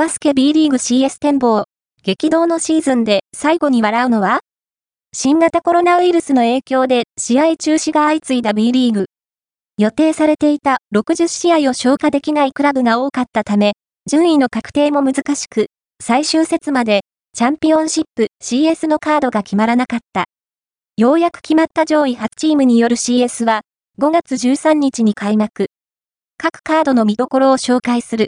バスケ B リーグ CS 展望。激動のシーズンで最後に笑うのは？新型コロナウイルスの影響で試合中止が相次いだ B リーグ。予定されていた60試合を消化できないクラブが多かったため、順位の確定も難しく、最終節までチャンピオンシップ CS のカードが決まらなかった。ようやく決まった上位8チームによる CS は5月13日に開幕。各カードの見どころを紹介する。